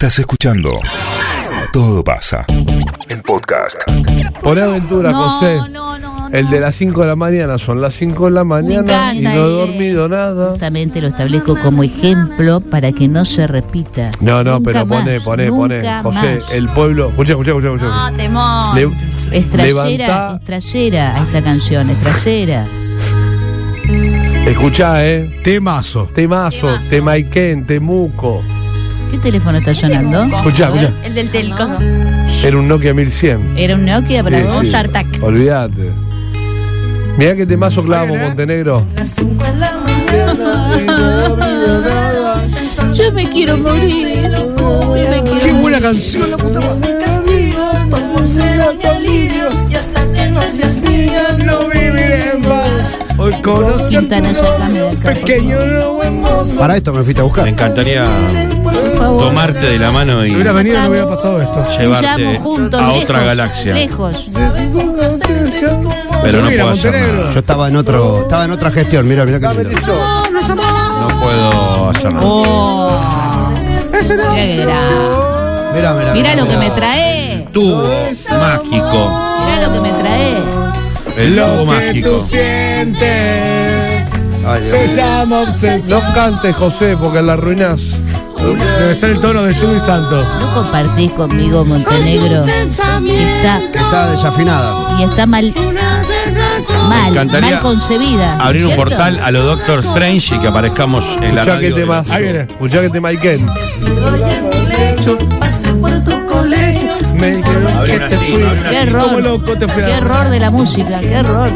Estás escuchando Todo pasa. El podcast. Poné aventura, No, José. no, no, El de las 5 de la mañana son las 5 de la mañana y encanta no he ese. dormido nada. Justamente lo establezco como ejemplo para que no se repita. No, no, Nunca pero pone, más, pone, pone. nunca José, más. el pueblo. Escucha, escucha, escucha, escucha. No, temor. Le- levantá- estrayera a esta canción, estrayera. Escuchá, eh. Temazo. Temazo, Temaiken, Temuco. ¿Qué teléfono está sonando? Escuchá, escuchá. El del telco. Era un Nokia 1100. Era un Nokia para Sí, vos. sí. Tartac. Olvídate. Mirá qué temazo clavamos, Montenegro. Yo me quiero morir. Yo me quiero Qué buena canción. la puta madre. No viviré. Hoy conocí voz. Para esto me fuiste a buscar. Me encantaría Por favor. tomarte de la mano y Si hubiera venido no hubiera pasado esto. llevarte juntos, a lejos, otra galaxia. Lejos. Pero no puedo hacer nada. Yo estaba en otro, estaba en otra gestión, mira, mira qué lindo. No puedo hacer nada. Oh. Mira que gra- Mira, mira. Mira lo que me trae. Tubo mágico. Mira lo que me trae. El tubo Lo que mágico. tú sientes Ay, Dios se llama obsesión. No cantes, José, porque la arruinás. Debe ser el tono de Judy Santo. No compartís conmigo Montenegro. Está Está desafinada. y está mal mal, encantaría mal concebida. Abrir un ¿cierto? portal a lo Doctor Strange y que aparezcamos en la radio. de-. Ahí viene. Te una Qué error. Loco te Qué error de la música, qué error.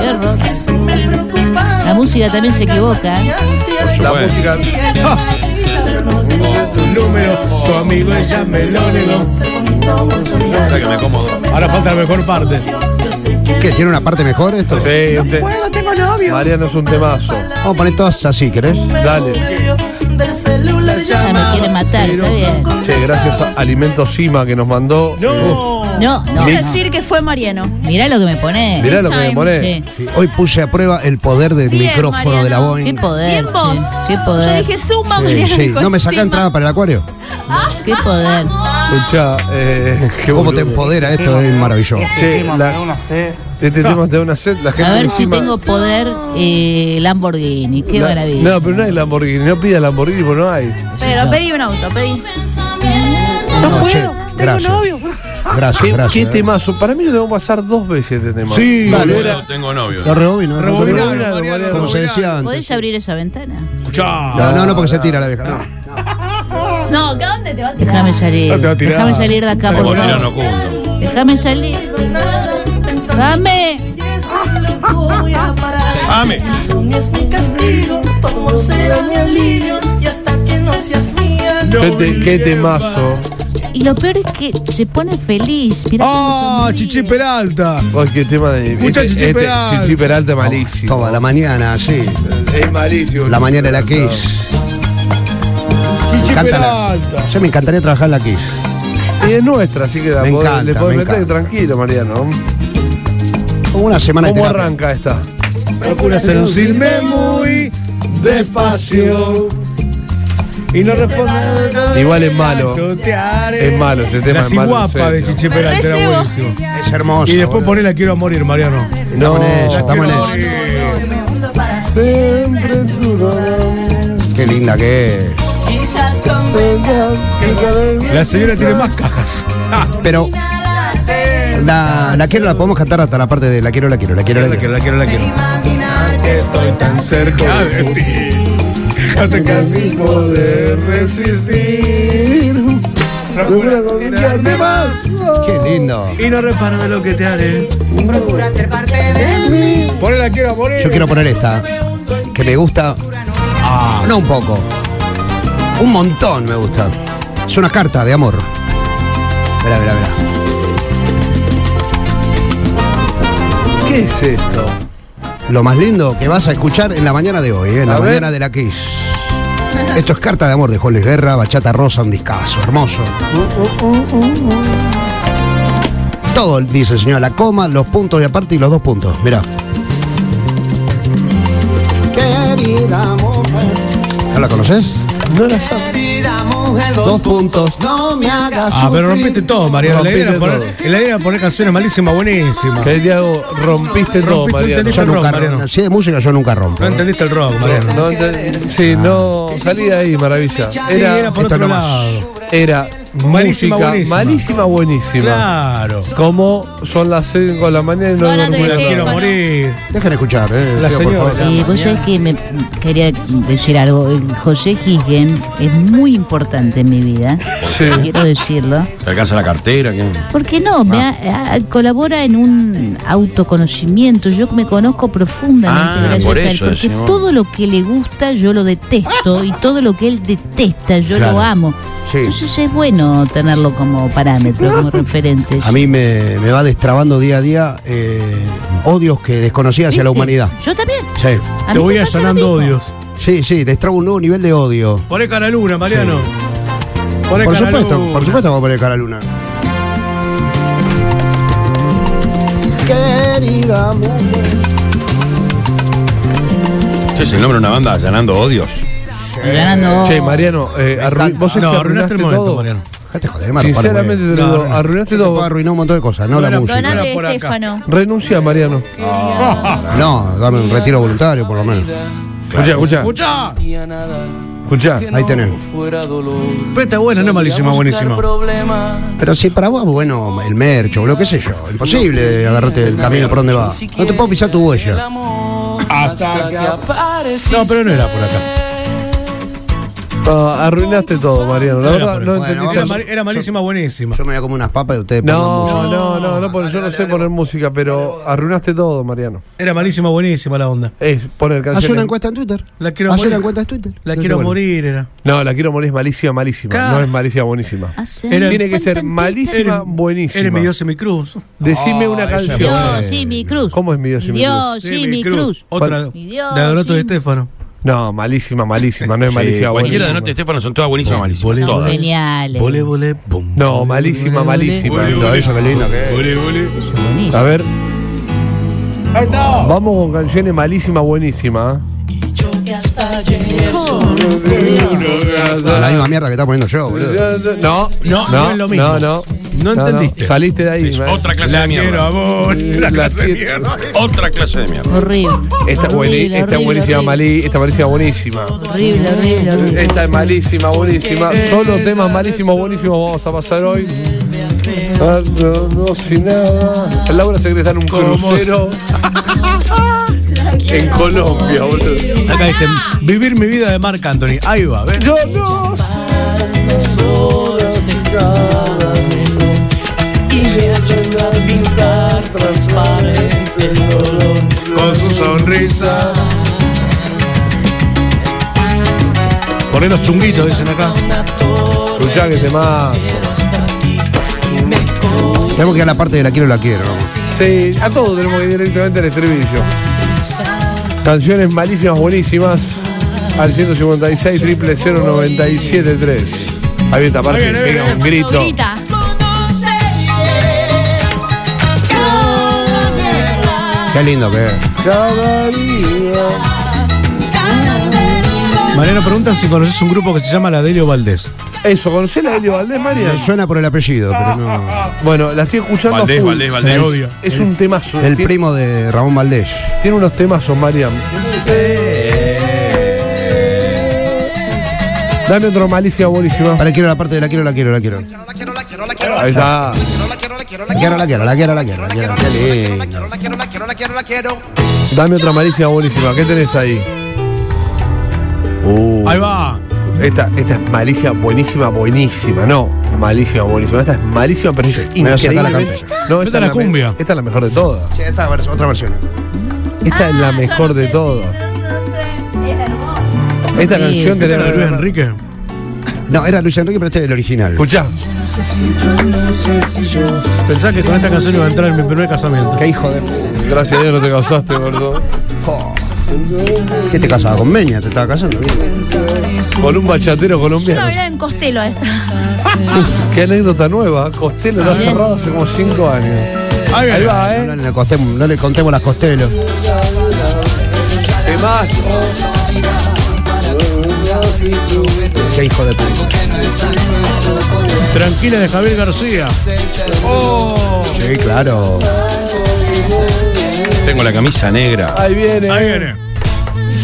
Qué error. La música también se equivoca. ¿eh? Tu número, tu amigo ella me lo negó. Hasta que me como dos. Ahora falta la mejor parte. ¿Qué? ¿Tiene una parte mejor esto? Sí, este- Mariano es un temazo. Vamos a poner todas así, ¿querés? Dale. Ya me quiere matar, está bien. Che, gracias a Alimento Sima que nos mandó. No. No, no. Quiero decir que fue Mariano. Mirá lo que me pone. Mirá lo que me pone. Sí. Hoy puse a prueba el poder del Bien, micrófono de la Mariano. Qué Boeing. poder. Bien vos. sí, Qué Yo poder. dije suma, Sí, Mariano. sí. ¿No me saca entrada para el acuario? Qué poder. Escuchá, eh, qué ¿Cómo te empodera esto? Es maravilloso. Che, la- este tema te da una sed. La gente A ver si encima- tengo poder eh, Lamborghini. Qué La- maravilla. No, pero no hay Lamborghini. No pida Lamborghini porque no hay. Pero pedí un auto, pedí. No, che, gracias. Gracias, ¿Qué, gracias. qué temazo? Para mí lo tengo que pasar dos veces este tema. Sí, No, dale. no tengo novio. Lo rebobino. Rebobinalo, Rebobinalo, Mariano, Mariano. Como se decía antes. ¿Podés abrir esa ventana? Escuchá. No, no, no, porque se tira la vieja. No. No, ¿a dónde te va a tirar? Déjame salir. No te va a tirar. Déjame salir de acá, por tirano favor. Déjame salir. Dame. Ame. ¿Qué, te- qué temazo? Y lo peor es que se pone feliz. Mirá cómo Ah, sonríe. Chichi Peralta. Ay, qué tema de. Escuchá, este- Chichi este- Peralta. Chichi Peralta es malísimo. Toda la mañana, sí. Es malísimo. La mañana de la Kiss. Chichi Cántala. Peralta. Yo me encantaría trabajar en la Kiss. Y es nuestra, así que la Me podés- encanta, le podés me meter encanta. tranquilo, Mariano. Como una semana de ¿Cómo terapia. arranca esta? Procura seducirme muy despacio. Y no responde. Igual es malo. Es malo, ese tema La es malo, en guapa de serio. Chichi Peralta era buenísimo. Es hermoso. Y después poné la quiero a morir, Mariano. Estamos en eso, estamos en morir. Siempre. Qué linda que es. La señora tiene más cajas. Ah, Pero la, la quiero, la podemos cantar hasta la parte de la quiero, la quiero, la quiero, la la quiero. quiero, la quiero, la quiero. Estoy tan cerca de ti. Casi casi Sin poder resistir. Procura conquistarme más. Qué lindo. Y no reparo de lo que te haré. Poné la quiero a morir. Yo quiero poner esta, que me gusta. Ah, no un poco. Un montón me gusta. Es una carta de amor. Verá, verá, verá. ¿Qué es esto? Lo más lindo que vas a escuchar en la mañana de hoy, ¿eh? en la ver. mañana de la Kiss. Esto es Carta de Amor de Luis Guerra, Bachata Rosa, un discazo, hermoso. Todo dice, señor, la coma, los puntos y aparte y los dos puntos. Mirá. Querida mujer. ¿No la conoces? No la sabes. Dos puntos, no me hagas Ah, pero rompiste todo, Mariano. Era Rompiste poner, la idea era poner canciones malísimas, buenísimas. Que Diego, rompiste todo, Rompiste, Mariano. entendí. Yo el rock, nunca Mariano. rompo. Si es de música, yo nunca rompo. No entendiste el rock, Mariano. No, ente- sí, no, salí de ahí, maravilla. Sí, Era, era por esto otro nomás. lado. era Malísima, música buenísima. malísima, buenísima. Claro. Como son las 5 de la mañana y no Bueno, duermo te una dejé, Quiero morir. Dejen escuchar, eh. La señora. Eh, vos sabés que me quería decir algo. José Higgin es muy importante en mi vida. Sí. Quiero decirlo. ¿Te alcanza la cartera? ¿qué? ¿Por qué no? Me ha- ha- colabora en un autoconocimiento. Yo me conozco profundamente Ah, gracias por a él. Porque decimos. todo lo que le gusta yo lo detesto y todo lo que él detesta yo Claro. lo amo. Sí. Entonces es bueno tenerlo como parámetro, como referente. A mí me, me va destrabando día a día eh, odios que desconocía hacia la humanidad. Yo también. Sí. A Te mí voy allanando odios. Sí, sí, destrabo un nuevo nivel de odio. Poné cara luna, Mariano. Poné Por cara supuesto, luna. por supuesto vamos a poner cara a luna. Querida ¿Ese es el nombre de una banda allanando odios? Ganando. Che, Mariano, eh, arru- encanta. vos es No, que arruinaste el momento, todo. Mariano. Dejate joder, Maro, para, Sinceramente te lo No, digo, no. arruinaste todo. arruinar un montón de cosas, no la Bueno, música. Donate, por acá. Estefano. Renuncia, Mariano. No, dame un retiro voluntario por lo menos. Escucha, escucha, escucha. Ahí tenés. Pero está buena, no es malísima, buenísima. Pero si para vos, bueno, el mercho, o lo que sé yo, imposible agarrarte el camino por donde va. No te puedo pisar tu huella. No, pero no era por acá. No, arruinaste todo, Mariano. La Era verdad, no. Bueno, Era, vamos. mal- era malísima, buenísima. Yo me voy a comer unas papas y ustedes pongan No, música. no, no, no, porque yo no sé poner música, pero arruinaste todo, Mariano. Era malísima, buenísima la onda. Es poner Haz una canciones. encuesta en Twitter. La quiero Haz morir. una encuesta en Twitter. La quiero morir, era. No, la quiero morir es malísima, malísima. No es malísima, buenísima. Era- Tiene que ser malísima, Eres- buenísima. Eres mi Dios y mi cruz. Decime una esa es canción. Dios y mi cruz. ¿Cómo es mi Dios y mi cruz? Dios y mi cruz. Otra Mi Dios de Adoroto y de mi- Estefano. No, malísima, malísima. No es Sí, malísima, cualquiera de. Note Estefano son todas buenísimas, malísimas. Todas. Geniales. Volé, bum. No, malísima, malísima. Lindo, eso, qué lindo que es. Buenísimo. A ver. Vamos con canciones malísima, buenísima. La misma mierda que está poniendo yo, boludo. No, No, no es lo mismo. No, no. No entendiste. Saliste de ahí. Otra clase La de mierda. quiero, amor. La La clase de mierda. Otra clase de mierda. Horrible. Esta, Horrible, esta horrible, buenísima, horrible. malí, esta malísima, buenísima. Horrible, horrible, horrible. Esta es malísima, buenísima. Solo temas malísimos, buenísimos vamos a pasar hoy. Ah, No, no, sin nada. Laura se estar en un ¿Cómo crucero en Colombia, boludo. Acá dicen, vivir mi vida de Marc Anthony. Ahí va, ¿ves? Yo no sonrisa. Poné los chunguitos, dicen acá. Escuchá que te más. Tenemos que ir a la parte de la quiero, la quiero. Sí, a todos tenemos que ir directamente al estribillo. Canciones malísimas, buenísimas. Al 156 triple 0973. Ahí esta parte, viene, pega viene. un grito. Grita. Qué lindo que es. Cada día. Mariano preguntan si conoces un grupo que se llama La Delio Valdés. Eso, ¿conocés la Helio Valdés, María? Me suena por el apellido, pero no. Bueno, la estoy escuchando Valdés, a full. Valdés, Valdés. Odio. Es un temazo. El tiene, primo de Ramón Valdés. tiene unos temazos, Mariam. Dame otro malicia buenísima. Ahora quiero la parte de la quiero, la quiero, la quiero. Ahí está. La quiero, la quiero, la quiero, la quiero, la quiero. Qué lindo. Dame otra malicia buenísima. ¿Qué tenés ahí? Uh, Ahí va. esta, esta es malicia buenísima, buenísima. No, malísima, buenísima. Esta es malísima, pero es Me voy a sacar la increíble. No, Esta es la cumbia. esta es la mejor de todas. Sí, esta vers- otra versión. Esta es la mejor de todas. Esta canción ¿Qué tal tenés de Luis Enrique? No, era Luis Enrique, pero este es el original. Escuchá. Pensá que con esta canción iba a entrar en mi primer casamiento. Qué hijo de. Gracias a Dios no te casaste, gordo. ¿Qué te casaba con Meña? ¿Te estaba casando? Con un bachatero No, colombiano. era en Costello esta. Qué anécdota nueva. Costello lo ha cerrado hace como 5 años. Ahí va, No ¿eh? le, contemos, no le contemos las costelos. ¿Qué más? Qué hijo de puta. Tranquila de Javier García. Sí, claro. Tengo la camisa negra. Ahí viene. Ahí viene.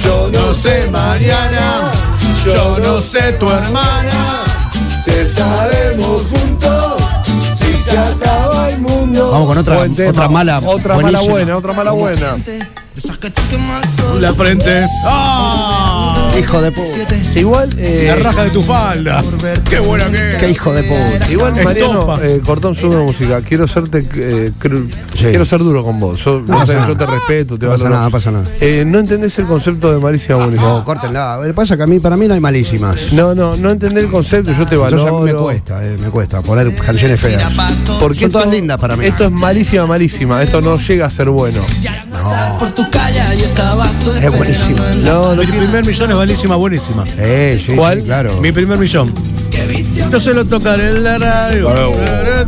Yo no sé mañana, yo no sé tu hermana, si estaremos juntos, si se acaba el mundo. Vamos con otra- otra mala, Otra mala buena, otra mala buena. La frente. ¡Ah! Hijo de puta. Igual, eh, La raja de tu falda. Qué buena que Qué es. hijo de puta. igual Mariano, eh, cortón sube música. Quiero serte, eh, quiero ser duro con vos. Yo, No pasa yo nada. te respeto, te No pasa nada, no pasa nada. Eh, no entendés el concepto de malicia buenísima. No, córtenla. Pasa que a mí, para mí no hay malísimas. No, no, no entendés el concepto, yo te Entonces a valoro. mí me cuesta, eh, me cuesta poner canciones feas. Porque Son todas esto- lindas para mí. Esto es malísima, malísima. Esto no llega a ser bueno. Es buenísimo. No, no Mi primer millón es malísima, buenísima. Eh, sí, ¿Cuál? sí, claro. Mi primer millón. No se lo tocaré en la radio.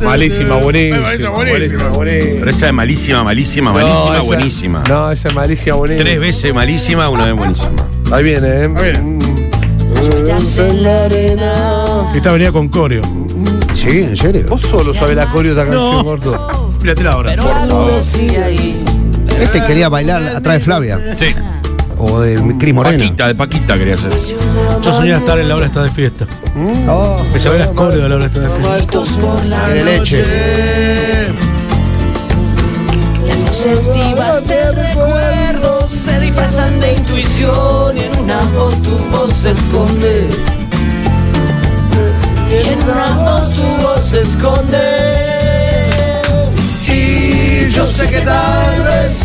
Malísima, buenísima. Malísima, buenísima, buenísima. buenísima. Pero esa es malísima, malísima, No, malísima, esa- buenísima. No, esa es malísima, buenísima. Tres veces malísima, una vez buenísima. Ahí viene, ¿eh? Mm. Esta venía con coreo. Sí, en serio. Vos solo sabés la coreo de esta canción, No. gordo. Míratela ahora. Este quería bailar atrás de Flavia. Sí. O de Cris Morena. Paquita, de Paquita quería hacer. Yo soñaba estar en la hora esta de fiesta. Oh, Que se ve las de la hora esta de fiesta. tiene leche. Las voces vivas del recuerdo se disfrazan de intuición y en una voz tu voz se esconde. Y en una voz tu voz se esconde. Yo sé que tal vez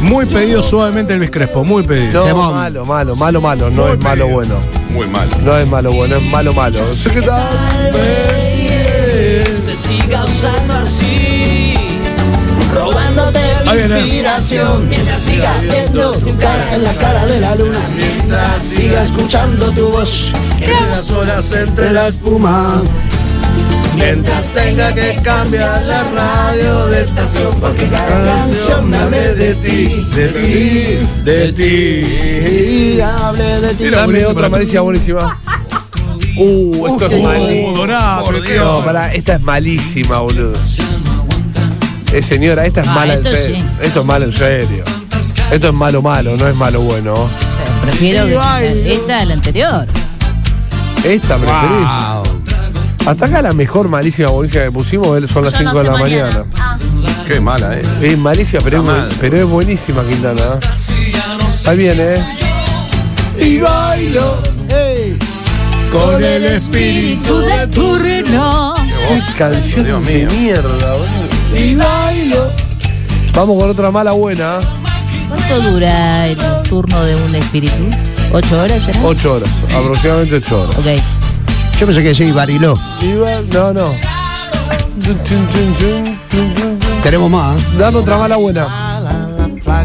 Muy pedido suavemente Elvis Crespo, muy pedido. No, malo, malo, malo, malo. No es malo bueno. Muy mal. No es malo bueno, es malo, malo. Sé que tal vez- te siga usando así. Robándote la inspiración Mientras siga viendo tu cara en la cara de la luna Mientras siga escuchando tu voz En las olas entre la espuma Mientras tenga que cambiar la radio de estación Porque cada canción me hable de ti De ti, de ti. Y hable de ti. Dame buenísima otra malicia buenísima. Uh, esto es Uh, malísimo. Por Dios. No, pará, esta es malísima, boludo. Eh, señora, esta es Ah, mala en esto serio. sí. Esto es malo en serio. Esto es malo, malo, no es malo, bueno. Prefiero que esta a la anterior. Esta preferís. Hasta acá la mejor malísima buenísima que pusimos son las Yo no 5 de la mañana. mañana. Ah, Qué mala, eh. Es malísima, pero es, mal. pero es buenísima, Quintana. Ahí viene, ¿eh? Y bailo. Con el espíritu de tu reloj. Qué canción Dios de mío. mierda, boludo. Y bailo. Vamos con otra mala buena. ¿Cuánto dura el turno de un espíritu? ¿Ocho horas será? 8 horas, aproximadamente 8 horas. Ok. Yo pensé que decía Bariló. Y ba- No, no. Tenemos más. ¿eh? Dame otra mala buena.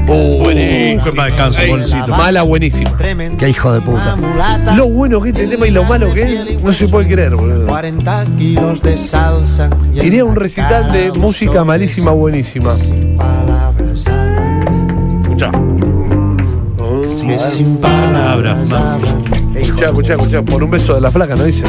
Buenísimo. Descanso, bolsito. Mala buenísima. Qué hijo de puta. Lo bueno que es este tema y lo malo que es, no se puede creer, boludo. 40 kilos de salsa. Iría a un recital de música malísima, buenísima. Que sin palabras. Escuchá, escuchá, escuchá. Por un beso de la flaca, ¿no dice?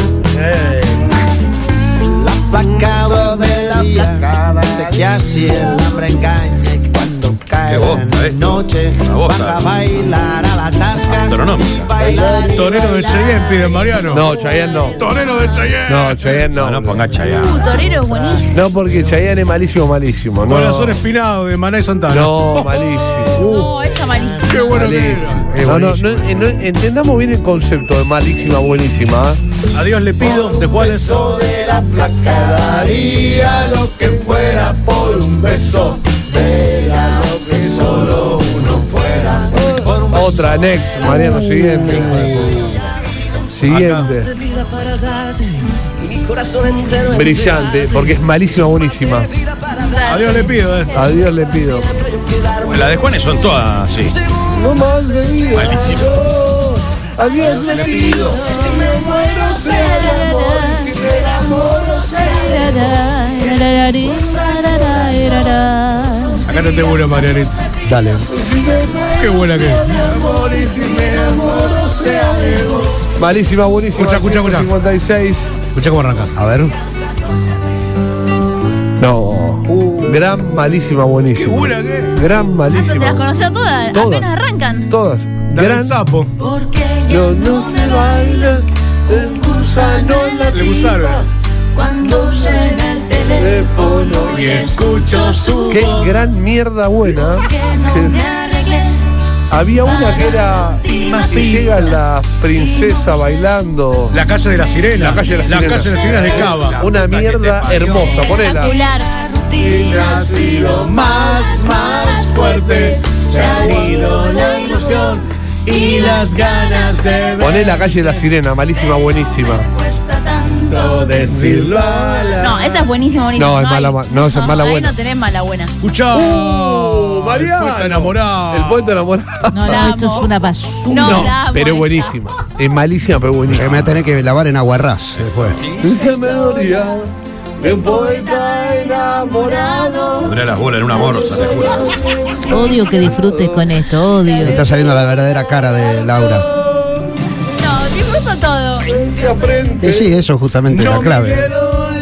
La placa de la placa dice que así el hambre engaña y cuando cae la eh. noche baja a bailar a la tasca. Astronómica. Bailar y Torero de. Cheyenne pide Mariano. No, Chayanne no. Torero de Cheyenne. No, Chayanne No, no. no ponga Chayanne. Uh, Torero es buenísimo. No, porque Chayanne es malísimo, malísimo. No, Corazón espinado de Maná y Santana. no malísimo. No, esa malísima. Qué bueno que. Es No, no, buenísimo. no, eh, no, entendamos bien el concepto de malísima, buenísima. ¿eh? Adiós le pido. ¿De cuál es? Beso de la flaca daría lo que fuera por un beso de la lo que solo uno fuera por un beso Otra, next, Mariano, siguiente. Siguiente. de vida para darte y mi corazón entero Brillante, porque es malísima, buenísima. Adiós le pido, eh. Adiós le pido. Las de Juanes son todas así. No más de vida. Malísimo. Adiós le pido. si me muero sea de amor si me enamoro sea de Acá Cántate una, Marianita. Dale. Qué buena que es. Malísima, buenísima. Escucha, escucha, escucha. 56. Escucha cómo arranca. A ver. No. Gran, malísima, buenísima. buena que es. Gran, ¿Te las malísima. conoció todas? Todas. Apenas arrancan. Todas. La Gran. sapo. No, no se baila. El gusano en la Le gustaron. Cuando suena el teléfono Y escucho su Qué gran mierda buena. que no me arreglé. Había una que era. que llega la princesa bailando. La calle de la sirena. La calle de las La sirenas. calle de las sirenas de Cava. Una mierda hermosa. Ponela. Espectacular. Ha sido más, más fuerte. Se ha ido la ilusión y las ganas de ver. Poné la calle de la sirena. Malísima, buenísima. Tanto decirlo a la. No, esa es buenísima, buenísima. No, es hay- mala, no, esa es mala ahí buena. no tenés mala buena. Escuchá. ¡Uh, Mariano! El poeta enamorado. El poeta enamorado. No, La no, esto es una basura. No, No, la amo pero esta. buenísima. Es malísima, pero Que me buenísima. voy a tener que lavar en aguarrás después. Dulce melodía de un poeta enamorado. Pondré las bolas en bolsa, te juro. Odio que disfrutes con esto, odio. Me está saliendo la verdadera cara de Laura. No, disfruto todo. Frente a frente. Y sí, eso es justamente la clave.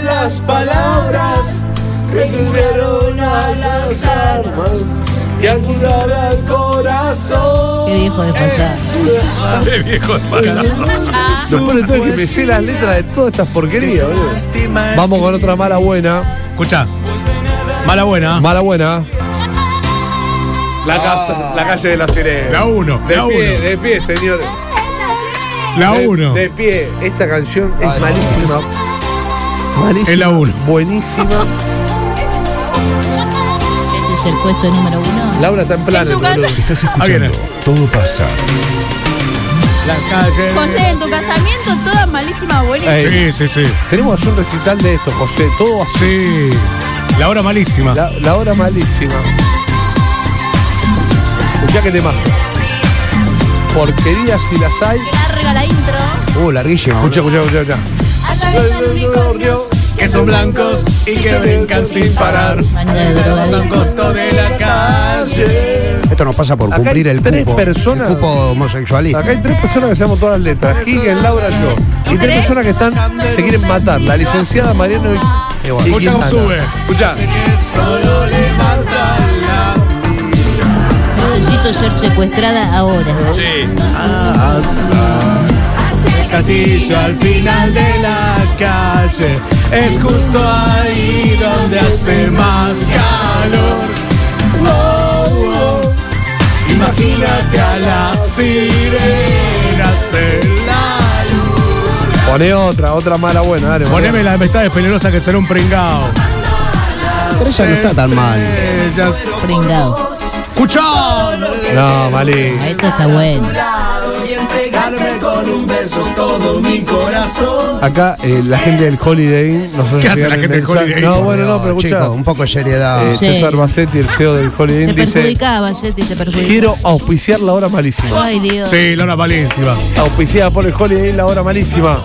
Las palabras que tuvieron a las armas que al corazón. Qué viejo de pasar. Qué viejo de pasado. Ah, Lo peor de todo que me sé las letras de todas estas porquerías, boludo. Vamos con otra mala buena. Escucha. Mala buena. Mala buena. La, casa, la calle de la sirena. La uno, De la pie, uno. de pie, señor. La De- 1. De, pie. Esta canción es malísima. Malísima. Es la uno. Buenísima. Este es el puesto número uno. Laura está en boludo. Estás escuchando Todo pasa. La calle. José, en tu casamiento todas malísimas, buenísimas. Ey. Sí, sí, sí. Tenemos que un recital de esto, José. Todo así. Sí. La hora malísima. La, la hora malísima. Escuchá que te mazo. Porquerías si las hay. Larga la intro. Uh, larguísima. Escucha, escucha, escucha, escucha. Atraviesan unicornios. Que son blancos y que brincan sin parar. Drogadictos. costo de la calle. Esto nos pasa por Acá cumplir hay el tres cupo. personas. El cupo homosexualista. Acá hay tres personas que sabemos todas las letras. Higgins, Laura, yo. Y tres personas que están, se quieren matar. La licenciada Mariano y, y. Escucha cómo Quintana. sube. Escuchá. Necesito ser secuestrada ahora. Sí. El castillo al final de la calle. Es justo ahí donde hace más calor. Oh, oh. Imagínate a las sirenas en la luna. Poné otra, otra mala buena, dale. Poneme la amistad peligrosa que será un pringao. Pero esa no está tan mal. Estrellas. Pringado. ¡Escuchá! No, malí. Ah, Esto está bueno. Y entregarme con un beso todo mi corazón. Acá eh, la gente del Holiday Inn nos hace ¿Qué hace llegar la el gente del mensaje- Holiday Inn? No, bueno, no, pero escucha. Chicos, un poco de seriedad. Eh, Sí. César Bassetti, el CEO del Holiday Te Inn, dice: perjudicaba, Yeti, te perjudicaba. Quiero auspiciar la hora malísima. Ay, Dios. Sí, Lona malísima. Auspiciada por el Holiday Inn, la hora malísima.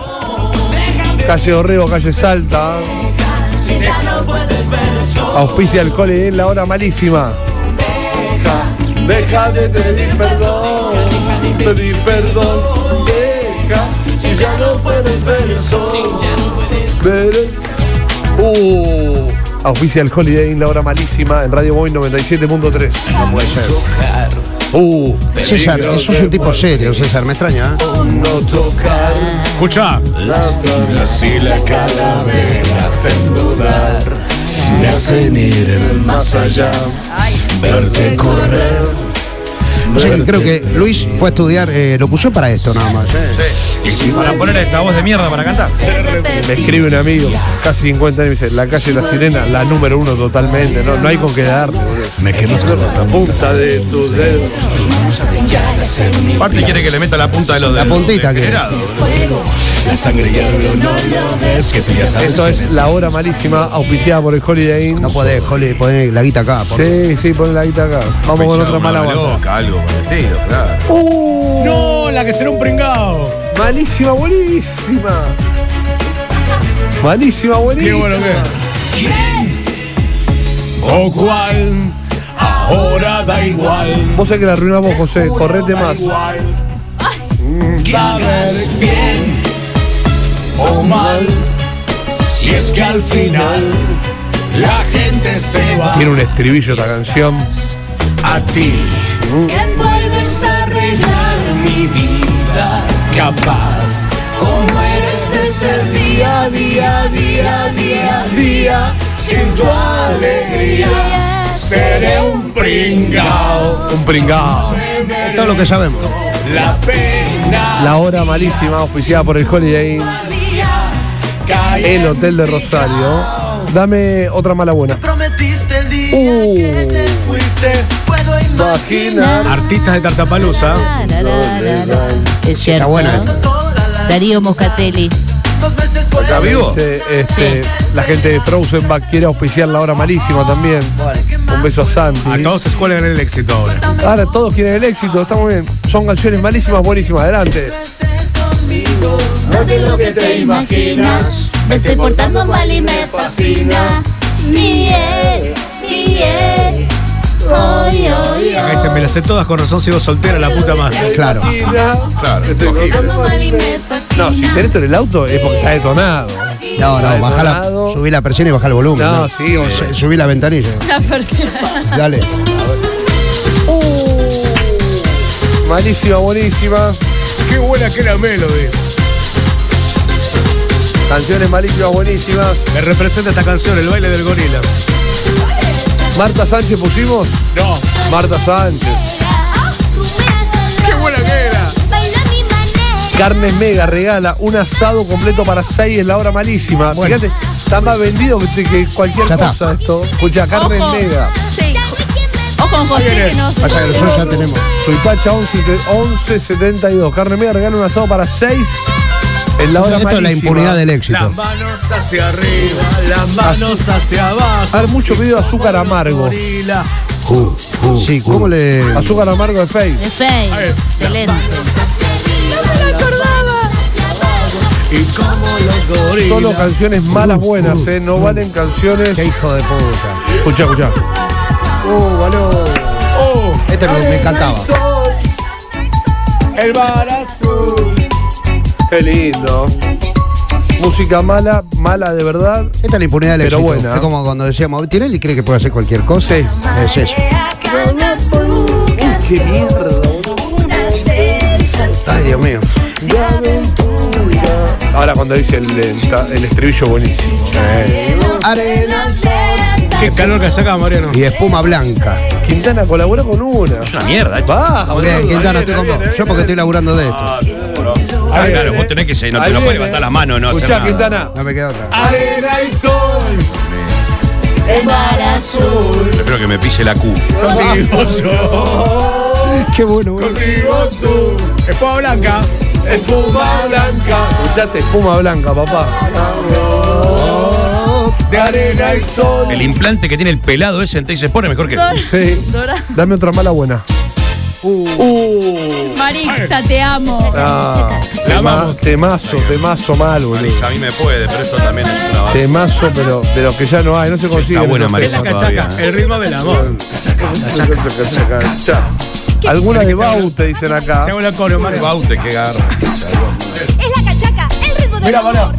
Calle Orrego, calle Salta. Auspicia el Holiday Inn, la hora malísima. Deja, deja de pedir perdón. Pedir perdón. Ya no puedes ver el sol. Ver el- Uh, auspicia el Holiday Inn, la hora malísima en Radio Boy 97.3. No puede ser. Uh, César, eso es un tipo serio, César, me extraña. ¿eh? no tocar. Escuchá. Así la calavera hacen dudar, me hacen ir más allá, verte correr. O sea, que creo que Luis fue a estudiar eh, locución para esto nada más. Y para poner esta voz de mierda para cantar. Me escribe un amigo, casi 50 años, y dice, la calle La Sirena, la número uno totalmente, no, no hay con qué boludo. Me quemas con La punta de tus dedos. Aparte quiere que le meta la punta de los La dedos. puntita que- Degenerado. La sangre no lo ves, que tú ya sabes. Esto es la hora malísima, auspiciada por el Holiday Inn. No podés, Jole, poner la guita acá. por- Sí, sí, pon la guita acá. Vamos con otra mala banda. loca, algo por el estilo, claro. Uh, No, la que será un pringao. malísima, buenísima. Malísima, buenísima. Qué bueno que es. O cual ahora da igual. Vos sabés que la arruinamos, José. Correte más. Saber es que al final la gente se va Tiene un estribillo esta canción. a ti. Que puedes arreglar mi vida Capaz, Como eres de ser día, día, día, día, día Sin tu alegría seré un pringao. Un pringao. Todo lo que sabemos. La pena La hora malísima, oficiada por el Holiday el Hotel de Rosario. Dame otra mala buena. Prometiste el día Uh. imaginar Artistas de Tartapalosa. Es cierto. Está buena la Darío Moscatelli. dos veces fue ¿Está vivo? Dice, este, La gente de Frozenback quiere auspiciar la hora malísima también. Un beso a Santi. A todos se escuelan el éxito ahora. Ahora todos quieren el éxito, está muy bien. Son canciones malísimas, buenísimas. Adelante. Más de lo que te imaginas Me estoy portando mal y me fascina. Miel, miel. Oy, oy, Acá dice, me las sé todas con razón, sigo soltera, la puta madre. Claro. Claro, Estoy imposible. mal y me fascina. No, si tenés esto en el auto es porque está detonado. No, no, baja la, subí la presión y baja el volumen. No, sí. Su- Subí la ventanilla. La persona. Dale. Malísima, buenísima. Qué buena que era Melody. Canciones malísimas, buenísimas. Me representa esta canción, el baile del gorila. Marta Sánchez pusimos. No, Marta Sánchez. qué buena que era. Carnes Mega regala un asado completo para seis en la hora malísima. Bueno. Fíjate, está más vendido que, que cualquier Ya está. cosa esto. Escucha, Carnes Ojo. Mega. Sí. Ojo con José que no Pasa que nosotros ya tenemos. Suipacha 11, 1172. Carne Mega regala un asado para seis en la hora Esto es la impunidad del éxito. Las manos hacia arriba, las manos hacia abajo. Ver, mucho pedido de azúcar amargo. Gorila. Sí, ¿cómo le.? Azúcar amargo de Fey. De Fey. Excelente. Y como los gorilas. Solo canciones malas buenas, eh. No valen canciones. Qué hijo de puta. Escucha, escucha. Uh, boludo. Este me, me encantaba. El bar. Qué lindo. Música mala, mala de verdad. Esta es la impunidad del Pero éxito. buena. Es como cuando decíamos, Tinelli cree que puede hacer cualquier cosa. Sí. Es eso. Qué mierda. Ay, Dios mío. Ahora cuando dice el, el- el estribillo buenísimo. Arena. Qué calor que saca Mariano. Y espuma blanca. Quintana colabora con una. Es una mierda. Va, bien, boludo, Quintana, estoy con vos. Yo porque estoy laburando de esto. Ah, Ahí claro, viene. vos tenés que no Ahí te no puedes levantar las manos, no Escuchá. Quintana. No me queda otra. Arena y sol. El mar azul. Prefiero que me pise la Q. Contigo yo. Qué bueno, bueno. Contigo tú. Espuma blanca. Espuma blanca. Escuchaste, espuma blanca, papá. De arena y sol. El implante que tiene el pelado ese entonces se pone mejor que. Sí. Dora. Dame otra mala buena. Uh. Marixa, te amo. Ah, La tema- amamos. temazo, temazo mal, boludo. A mí me puede, pero eso también es una base. Temazo, pero de los que ya no hay, no se consigue. Está buena, Es la cachaca, todavía, ¿eh? el ritmo del amor. Alguna de Baute dicen acá. Tengo la coro, Mario. Baute, qué garra. Es la cachaca, el ritmo del Mira, amor. Mario.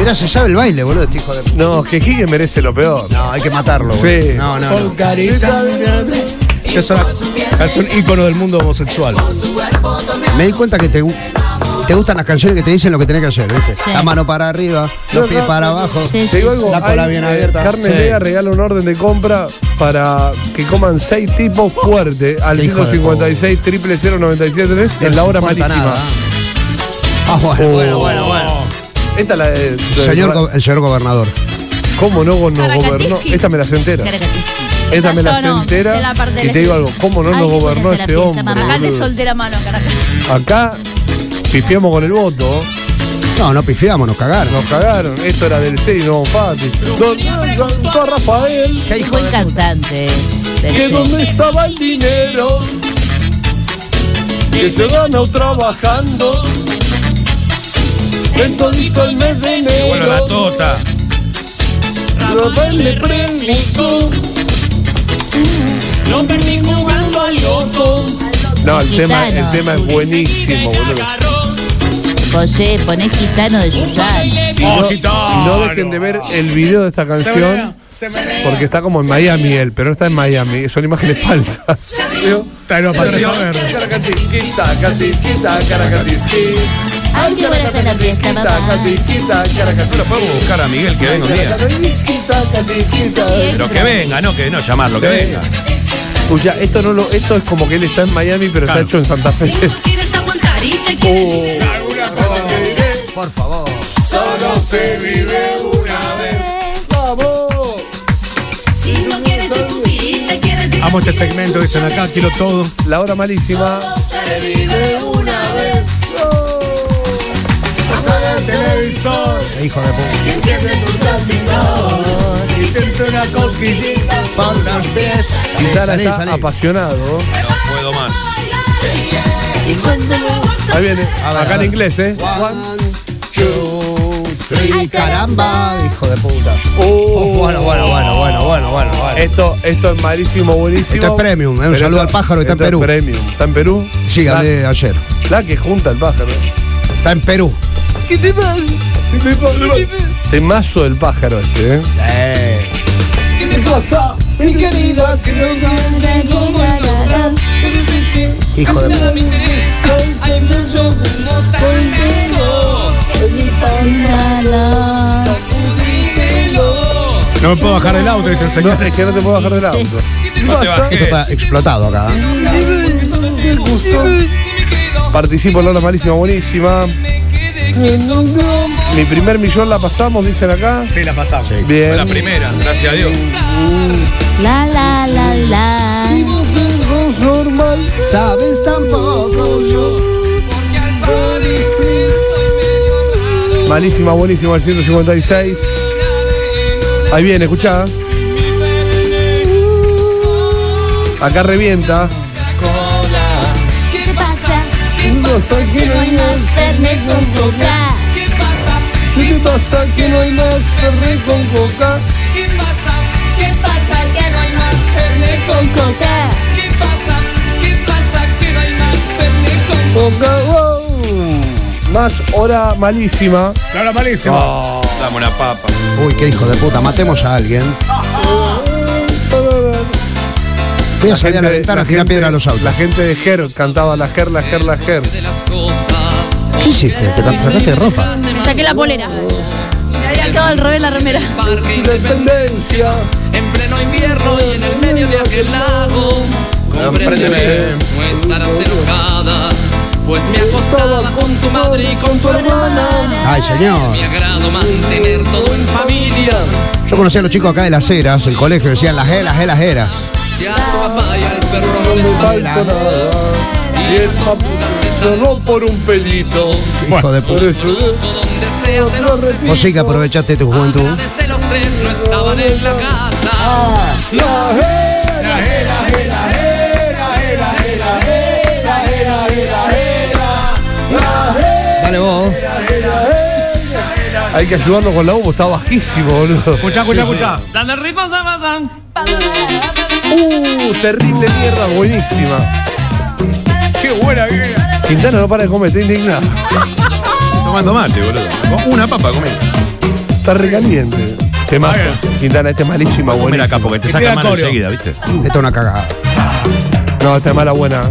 Mira, se sabe el baile, boludo, este hijo de. No, que merece lo peor. No, hay que matarlo, boludo. Sí. No, no, no. Es una canción ícono del mundo homosexual. Me di cuenta que te, gu- te gustan las canciones que te dicen lo que tenés que hacer, ¿viste? Sí. La mano para arriba, los pies para abajo. Sí, Te sí. digo algo, La cola hay, bien eh, abierta. Carne Sí. Regala un orden de compra para que coman seis tipos fuertes al Qué hijo de 156 triple 0973 en la hora No importa malísima. nada. Ah, bueno, bueno, bueno, bueno. Esta es la de. de- Señor, go- el señor gobernador. ¿Cómo no nos Caracatiki. gobernó? Esta me la sé entera. Esta me la sé no, entera. de la parte Y te digo algo, ¿cómo no nos gobernó este hombre? Acá te solté la mano, Caracas. Acá pifiamos con el voto. No, no pifiamos, nos cagaron. Nos cagaron. Esto era del 6 no fácil. ¿Dónde cantó Rafael? Qué hijo Buen de- cantante. Que Fe. dónde estaba el dinero que se ganó trabajando en todito el mes de Bueno, la enero. tota. Rafael le preguntó Lo perdí jugando al loco. No, el tema, el Gitano. tema es buenísimo, boludo. José, ponés gitano de Susana. Y no, y no dejen de ver el video de esta canción porque está como en Miami él, pero no está en Miami, son imágenes falsas. ¿Vio? Pero apareció ver. Caracatisquita, catisquita, caracatisquita, Ay, qué buena está la fiesta, mamá. catisquita, Lo caracatisquita. podemos buscar a Miguel que venga un día. Pero que venga, no que no llamarlo, que venga. Escucha, esto no lo, esto es como que él está en Miami, pero Claro. está hecho en Santa Fe. Quieres aguantar y te quieres Por favor. Solo se vive una vez. ¡Vamos! Si no quieres discutir, te quieres Amo este segmento, dicen acá, quiero todo. La hora malísima. se vive una vez. El televisor. Hijo de puta. Enciende tu transistor. Y siente una cosquillita. Por los pies. Quintana está salí. apasionado. No puedo más. Ahí viene. Acá en inglés, ¿eh? One, two, three, caramba, hijo de puta. Oh. Bueno, bueno, bueno, bueno, bueno, bueno, bueno. Esto, esto es malísimo, buenísimo. Esto es premium, ¿eh? Un saludo esto- al pájaro que está en Perú. premium. ¿Está en Perú? Sí, hablé ayer. la que junta el pájaro. Está en Perú. ¿Qué te pasa? ¿Qué te pasa? Temazo del pájaro este, ¿eh? Eh, ¿Qué te pasa, mi querida? Que no cómo encontrar. hijo de Nada me interesa. Hay mucho humo tan denso. En mi pantalón. Sacudímelo. No me puedo bajar del auto, dice el No, señor. es que no te puedo bajar del auto. ¿Qué te No te pasa? bajes. Esto está explotado acá. ¿eh? Te Participo en la hora malísima, buenísima. Mi primer millón la pasamos, dicen acá. Sí, la pasamos. Fue Bien. la primera, gracias a Dios. La, la, la, la. normal. Sabes tampoco yo. Porque al parecer soy medio raro. Malísima, buenísima, el 156. Ahí viene, escuchá. Acá revienta. Pasa? que no hay más Fernet con coca. ¿Qué pasa? ¿Qué pasa? Que no hay más Fernet con coca. ¿Qué pasa? ¿Qué pasa? Que no hay más Fernet con Coca. ¿Qué pasa? ¿Qué pasa? Que no hay más Fernet con Coca, wow. Más hora malísima. La hora malísima. Dame una papa. Uy, qué hijo de puta. Matemos a alguien. Voy a salir a la ventana a tirar piedra a los autos. La gente de Ger cantaba la Ger, la Ger, la Ger. ¿Qué hiciste? ¿Te sacaste de ropa? Me saqué la polera. Me había quedado al revés la remera. Parque Independencia, en pleno invierno y en el medio de aquel lago. Compréndeme, no estarás enojada, pues me acostaba con tu madre y con tu hermana. Ay, señor. Me agrado mantener todo en familia. Yo conocí a los chicos acá de las eras, el colegio, decían las eras, las eras. Papá y el se por un pelito. Hijo de puta. Vos sí que aprovechaste tu juventud. en la casa. Dale vos. Hay que ayudarlo con la voz, está bajísimo, boludo. Escuchá, escuchá, escuchá. Dale ritmo, Samazan. Uh, terrible mierda, buenísima. Qué buena que era. Quintana no para de comer, está indignado. Tomando mate, boludo. Una papa comí. Está recaliente. Temazo. Quintana, este es malísima, buenísima. acá porque te saca tira mano coreo. enseguida, ¿viste? Esto es una cagada. No, esta es mala buena.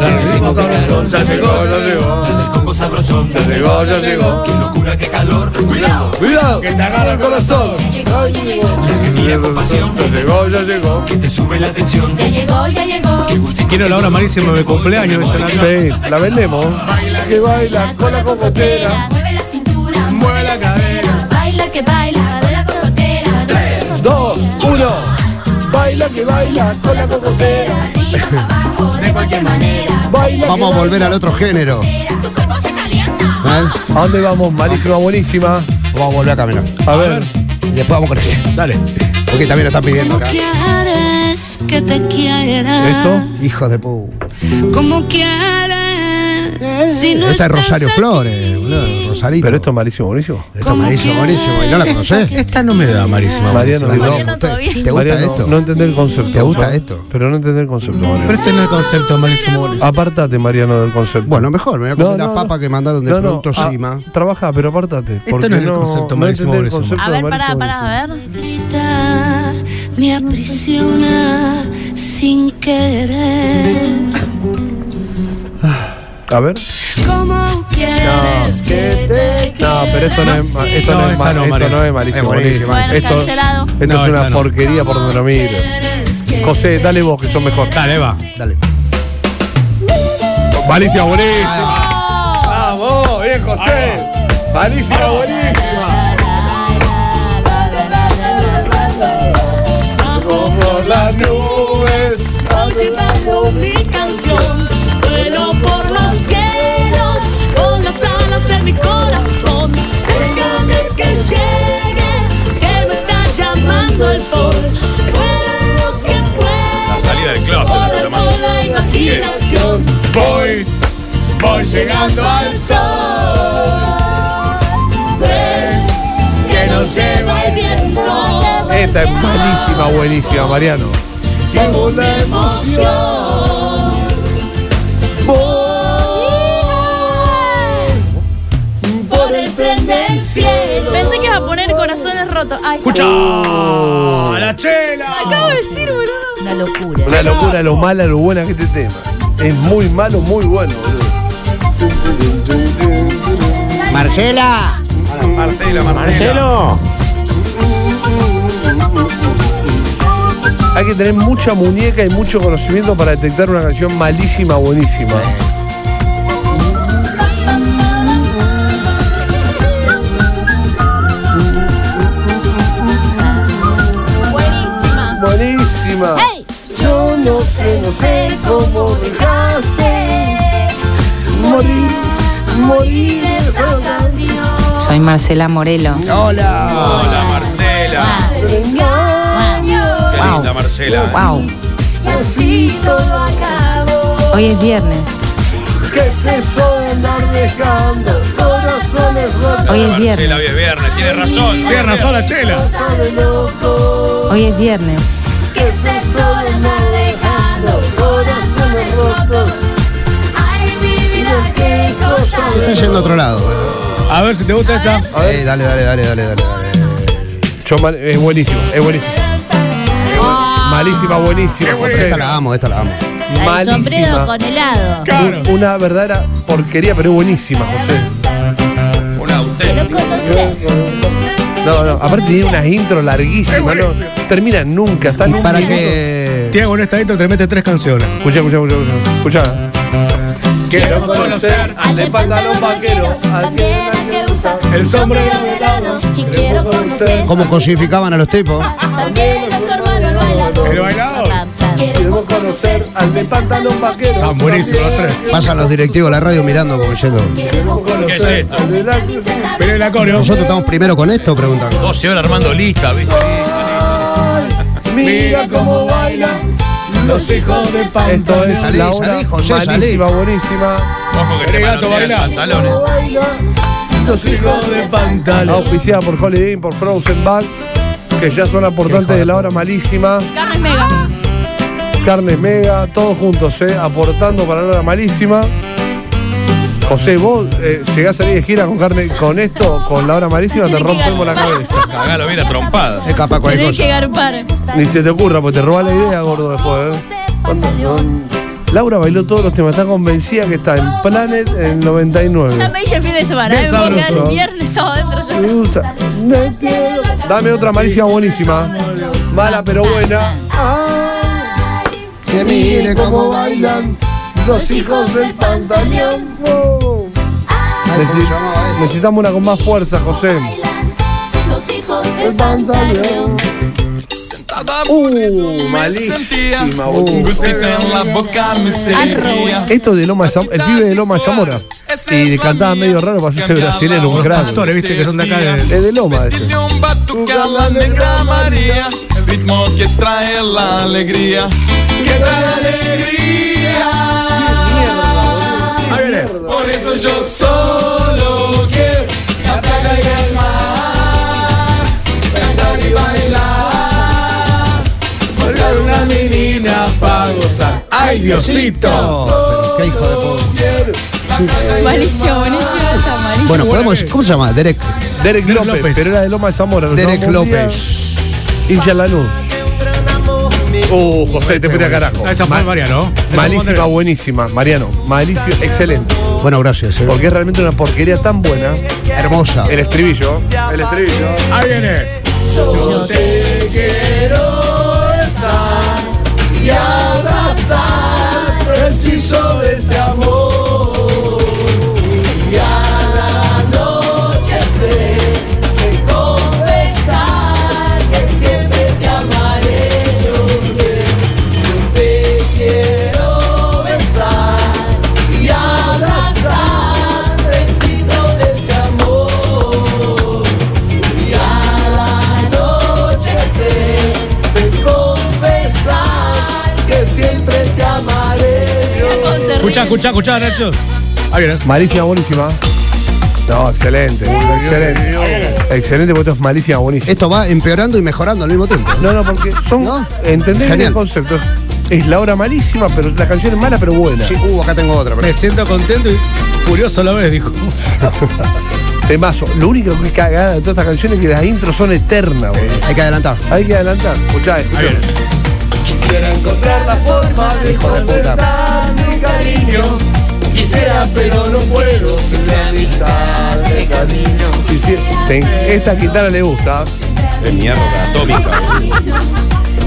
Ya llegó, ya llegó. Coco sabrosón. Ya llegó, ya llegó. Qué locura, qué calor. Cuidado. Cuidado, que te agarra el corazón. Mira con pasión. Ya llegó, ya llegó. Que te sube la tensión. Ya llegó, ya llegó. Quiero la hora malísima de cumpleaños. Sí, la vendemos. Que baila con la cocotera. Mueve la cintura. Mueve la cadera. Baila que baila. De la cocotera. Dos, uno. Baila que baila con la cocotera. Arriba, abajo, de cualquier manera. Baila que Vamos a volver baila. al otro género. ¿Eh? ¿A dónde vamos? Malísima, buenísima. Vamos a volver a caminar. A ver. Y después vamos con eso. Dale. Porque también lo están pidiendo acá. quieres que te quiera? ¿Esto? Hijo de puta. ¿Cómo quieres? Si no Esta es estás Rosario aquí? Flores, boludo. Rosarito. Pero esto es malísimo, buenísimo. Esto es malísimo, buenísimo. ¿Y no la conocés? Esta no me da malísima. Mariano, todavía. ¿Te gusta Mariano, esto? no entendés el concepto. ¿Te gusta ¿no? esto? Pero no entendés el concepto, Mariano. Pero este no es el concepto malísimo. buenísimo. Apartate, Mariano, del concepto. Bueno, mejor, me voy a comer las papas que mandaron de no, no, Producto ah, Sima. Trabaja, pero apartate. Esto no es el concepto no malísimo, buenísimo. A ver, pará, pará, a ver. Me aprisiona sin querer. A ver. ¿Cómo quieres que te No, pero esto no es, ma- esto no, No, es, esta ma- no, esto Mariano. no es malísimo. Es buenísimo. Bueno, esto cancelado. esto No, es una no. porquería por donde lo mire. José, dale vos, que son mejor. Dale, va. Dale. Malísima, buenísima. Vamos, bien, José. Malísima, buenísima. Como las nubes. Voy llegando al sol. Ven, que nos lleva el viento. Esta es malísima, buenísima, Mariano. Sin una emoción. Voy por el tren del cielo. Pensé que iba a poner corazones rotos. Ay, ¡Escucha! ¡La chela! acabo de decir, boludo. Una locura. Una locura, lo mala, lo buena que este tema. Es muy malo, muy bueno, boludo. Marcela. Marcela, Marcelo. Hay que tener mucha muñeca y mucho conocimiento para detectar una canción malísima, buenísima. Buenísima. Buenísima. Yo no sé, no sé cómo dejaste morir. Soy Marcela Morelo. Hola. Hola, Marcela. Qué Wow. linda Marcela. Wow. y así todo acabó. Hoy es viernes. ¿Qué es eso de andar dejando corazones rotos? Hoy es Marcela, viernes. hoy es viernes. Tiene razón. Tiene razón la chela. de loco? Hoy es viernes. ¿Qué es eso de andar dejando corazones rotos? Qué cosa. Está yendo a otro lado. A ver si te gusta esta. Eh, dale, dale, dale, dale, dale. Yo mal- es buenísimo, es buenísimo. Malísima, buenísima, José. Esta la amo, esta la amo. La del sombrero Malísima. con helado. Un- Una verdadera porquería, pero es buenísima, José. Una auténtica. No, no, aparte tiene unas intros larguísimas, no termina nunca, está Y para que. Tiago en esta intro te mete tres canciones. Escucha, escucha, escucha, escucha. Escucha. Quiero conocer al de pantalón vaquero, al que También al que usa El sombrero de lado. Y quiero conocer ¿Cómo cosificaban a los tipos? también a su hermano el bailador. El bailador. Queremos conocer al de pantalón vaquero. Están buenísimos los tres. Pasan los directivos de la radio mirando como. Queremos ¿Qué es esto? al de la- Pero el acorio. ¿Nosotros estamos primero con esto? Preguntan. 12 horas armando lista, ¿viste? Mira cómo bailan los hijos de pantalón. Esto es Salí, la hora salí, José, malísima, buenísima. Ojo que gato pantalones. Los hijos de pantalón. Auspiciada por Holiday Inn, por Frozen Bag, que ya son aportantes de la hora malísima. Carnes mega. Carnes Mega, todos juntos, ¿eh? aportando para la hora malísima. José, vos eh, llegás a salir de gira con carne, con esto, con la hora malísima, te que rompemos la cabeza. Cagalo bien trompada. Es capaz cualquier Tenés que cosa. garpar. Ni se te ocurra, porque te roba la idea, gordo, después. ¿eh? ¿Cuándo? No. Laura bailó todos los temas, está convencida que está en Planet en el Ya 99. me hice el fin de semana. ¿eh? Me voy a quedar viernes, sábado dentro. Dame otra malísima, buenísima. Mala pero buena. Que Mire cómo bailan los hijos del pantalón. Necesi- necesitamos una con más fuerza, José. los hijos El pantalón. Uh, malísima. Un gustito en la boca me seguía. Esto de Loma el pibe de Loma de Zamora. Y cantaba medio raro para hacerse brasileño, un Los crack. pastores, viste, que son de acá. de- Es de Loma la negra María, el ritmo que trae la alegría. Que trae la alegría. Eso yo solo quiero playa y el mar. Cantar y bailar. Buscar una menina para gozar. ¡Ay, Diosito! Qué hijo de puta. Malísimo, buenísimo, está malísimo. Bueno, podemos. ¿Cómo se llama? Derek. Derek López, López. pero era de Loma de Zamora. Derek López. Hincha Lanús. Uh, José, te fuiste a carajo. Ah, Esa fue Ma- Mariano. Malísima, buenísima. Mariano, malísimo, excelente. Bueno, gracias. eh. Porque es realmente una porquería tan buena. Hermosa. El estribillo. El estribillo. Ahí viene. Yo te quiero besar y abrazar, Escucha, escucha, escucha, Nacho. Ahí viene. Malísima, buenísima. No, excelente. Excelente. Excelente, porque esto es malísima, buenísima. Esto va empeorando y mejorando al mismo tiempo. No, no, porque son. ¿No? ¿Entendés Genial. el concepto? Es la hora malísima, pero la canción es mala, pero buena. Sí, uh, acá tengo otra. Me siento contento y curioso a la vez, dijo. Temazo. Lo único que es cagada de todas estas canciones es que las intros son eternas, boludo. Hay que adelantar. Hay que adelantar. Escuchá, escuchá. Ahí viene. Quisiera encontrar la forma de Hijo de puta. contestar mi cariño. Quisiera, pero no puedo sin la mitad de cariño. Te- esta guitarra le gusta. Es mierda atómica.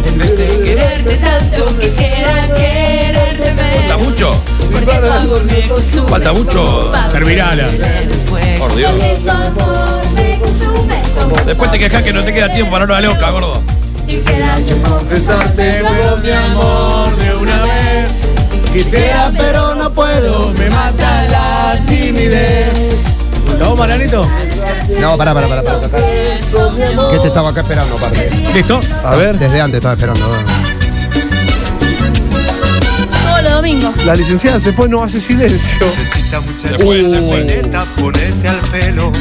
En vez de quererte tanto, quisiera quererte ¿Falta menos. mucho? Porque tu amor me consume Falta mucho. fuego. Por Dios. Después te quejas que no te queda tiempo para una loca, gordo. Quisiera yo confesarte Todo mi amor de una vez. Quisiera, pero no puedo. Me mata la timidez. ¿No, Marianito? No, pará, pará, pará, pará, pará. Que este estaba acá esperando, aparte. ¿Listo? A ver, Desde antes estaba esperando. Todos los domingos. la licenciada se fue, no hace silencio. Se fue, se fue.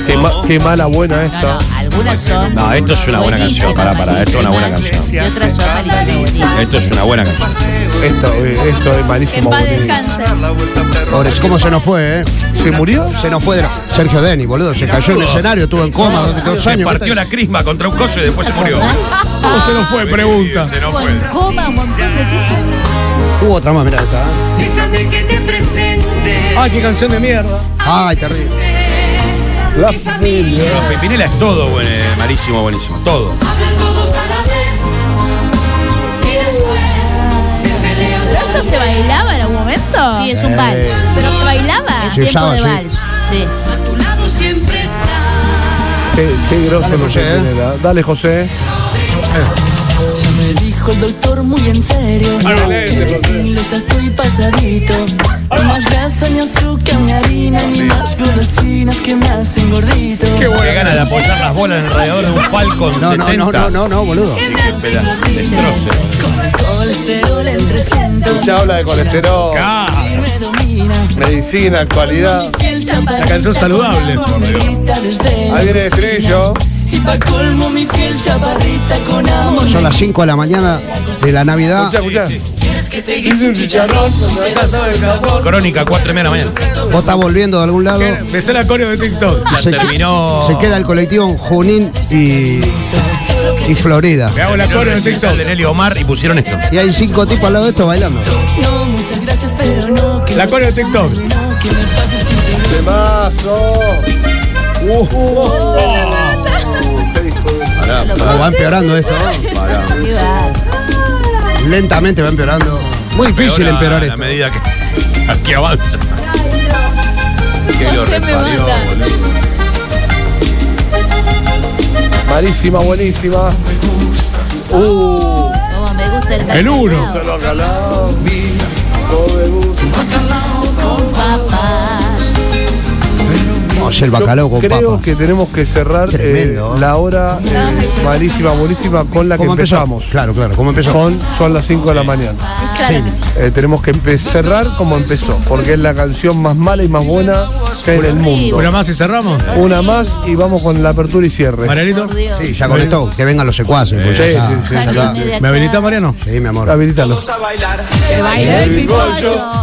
Qué, ma- qué mala buena esta. no, algunas son. No, esto es una buena canción. Pará, pará. Esto es una buena canción. Y otras son malísimas. Esto es una buena canción. Esto, eh, esto es Que en malísimo. paz descanse. ¿cómo se nos fue, eh? ¿Se murió? Se nos fue de Sergio Denny, boludo. Se cayó en el escenario, estuvo en coma durante dos Se años. partió la crisma contra un coso y después se murió. ¿Cómo se nos fue? Pregunta. Se nos fue. coma, un montón de tiempo. Hubo otra más, mirá esta. ¿eh? Déjame que te presente Ay, qué canción de mierda. Ay, terrible. La familia. Los Pepinela es todo buen- malísimo, buenísimo. Todo. Hablan todos a la vez Y después se pelean ¿Pero esto se bailaba en algún momento? Sí, es un vals. ¿Pero se bailaba? Es Se tiempo usaba, de sí. vals. Sí. A tu lado siempre está Qué, qué grosso Dale, lo José, que eh. tiene la- Dale, José. Ya me dijo el doctor muy en serio ya estoy pasadito No más grasa ni azúcar ni harina Ni más golosinas que me hacen gordito Qué buena gana de apoyar las bolas radiador de un Falcon No, no, 70. no, no, no, no, boludo. Espera, destroce. Colesterol en 300 Ya habla de colesterol, medicina, actualidad. Chaparrita, canción saludable. Ahí la viene el estribillo. Y pa' colmo mi piel chaparrita con amor Son las 5 de la mañana de la Navidad. Escucha, escucha. ¿Quieres que Hice un chicharrón. Crónica, 4 y media de la mañana. Vos estás volviendo de algún lado. Me sé la coreo de TikTok. La Se, terminó. se queda el colectivo en Junín y, y Florida. Me hago la coreo de recital TikTok. de Nelly Omar y pusieron esto. Y hay cinco tipos al lado de esto bailando. No, muchas gracias, pero no que La coreo de TikTok. que. Temazo. Uh, uh, Como va empeorando esto. pará. Lentamente va empeorando. Muy difícil Empeora empeorar A esto. medida que, que avanza. Que lo reparió. Malísima, buenísima. Uh, Como me gusta el El uno. Papá. No, el bacalao con Creo papa. que tenemos que cerrar eh, la hora eh, malísima, buenísima con la que ¿Cómo empezó? empezamos. Claro, claro, ¿cómo empezó? Con Son las 5 de la mañana. Claro que sí. Eh, tenemos que empe- cerrar como empezó, porque es la canción más mala y más buena que hay en el mundo. Una más y cerramos. Una más y vamos con la apertura y cierre. Marianito, Por Dios. Sí, ya con esto, que vengan los secuaces. pues Sí, está. sí, sí, Sáquenme acá. ¿me habilita Mariano? Sí, mi amor. Habilítalo. Baile del pimpollo.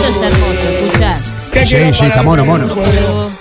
Esto es hermoso, escuchá. Sí, sí, está mono, mono.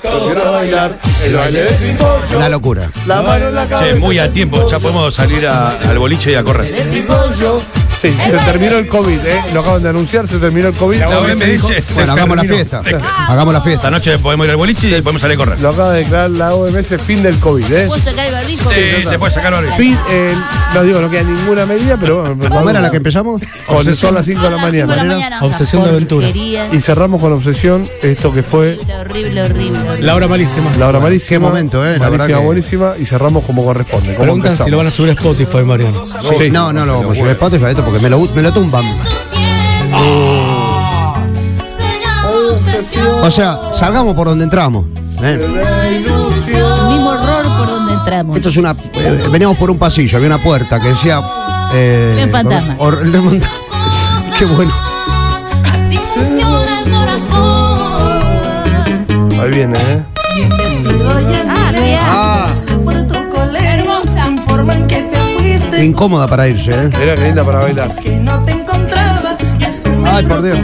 Quiero bailar el baile del pimpollo. Una locura. La mano en la cabeza. Che, muy a tiempo, ya podemos salir a- al boliche y a correr. El pimpollo. Sí, se terminó el COVID, ¿eh? Lo acaban de anunciar, se terminó el COVID. La OMS dice, se Bueno, hagamos la terminó. fiesta. Hagamos la Esta fiesta. noche podemos ir al boliche y podemos salir a correr. Lo acaba de declarar la OMS fin del COVID, ¿eh? ¿Puedo sacar el barbijo? Sí, se puede sacar ahora. Fin, eh, no digo, no queda ninguna medida, pero bueno. ¿Cómo era la que empezamos? Con son las 5 de la Son las cinco de la mañana. mañana. Obsesión de aventura. Y cerramos con obsesión esto que fue Horrible, horrible, horrible. La hora malísima. la hora malísima. Qué momento, ¿eh? La verdad Malísima, que- buenísima. Y cerramos como corresponde. Como Preguntan si lo van a subir a Spotify, Mariano. Sí. No, no lo vamos a subir a Spotify esto porque me lo, me lo tumban. O sea, salgamos por donde entramos. ¿eh? Mismo horror por donde entramos. Esto es una. eh, veníamos por un pasillo, había una puerta que decía. Eh, El fantasma. hor- el fantasma. Qué bueno. Así funciona el corazón. Ahí viene, ¿eh? Ah, qué Ah, hermosa. Informan que te fuiste, incómoda para irse, ¿eh? Qué linda para bailar. que no te encontraba. Y eso me Ay, por Dios.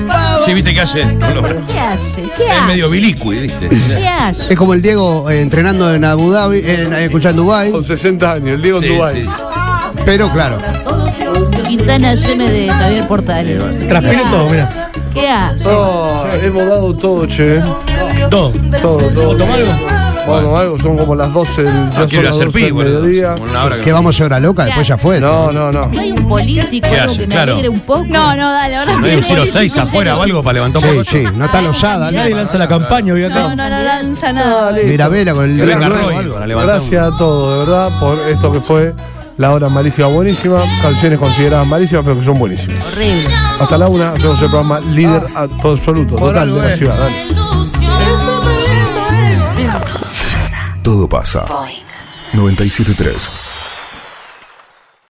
Sí, viste qué hace. ¿Qué hace? ¿Qué Es hace? medio bilicui, viste. ¿Qué hace? Es como el Diego eh, entrenando en Abu Dhabi, en, eh, escuchando Dubai, Con 60 años, el Diego en sí. pero claro. Quintana Yeme de Javier Portales. Transpire todo, mira. ¿Qué hace? Oh, hemos dado todo, che. Todo. Todo, todo. ¿Tomar algo? Bueno, algo, son como las 12 del, ya son quiero las hacer 12 pi, del boludo. mediodía. Como una hora que- Que vamos a hora loca, después ya fue. No, no, no. ¿No hay un político ¿Qué algo hace? que me Claro. alegre un poco? No, no, dale, ahora ¿No hay un 06 afuera o algo para levantar un Sí, poco? sí, no está losada. Nadie lanza la campaña hoy acá. No, no, no lanza nada. Mirabela con el Que venga nuevo, Roy algo. para levantar un- Gracias a todos, de verdad, por esto que fue la hora malísima, buenísima. Canciones consideradas malísimas, pero que son buenísimas. Horrible. Hasta la una hacemos el programa líder a todo absoluto, Por total algo de la es. ciudad. Dale. Todo pasa. 973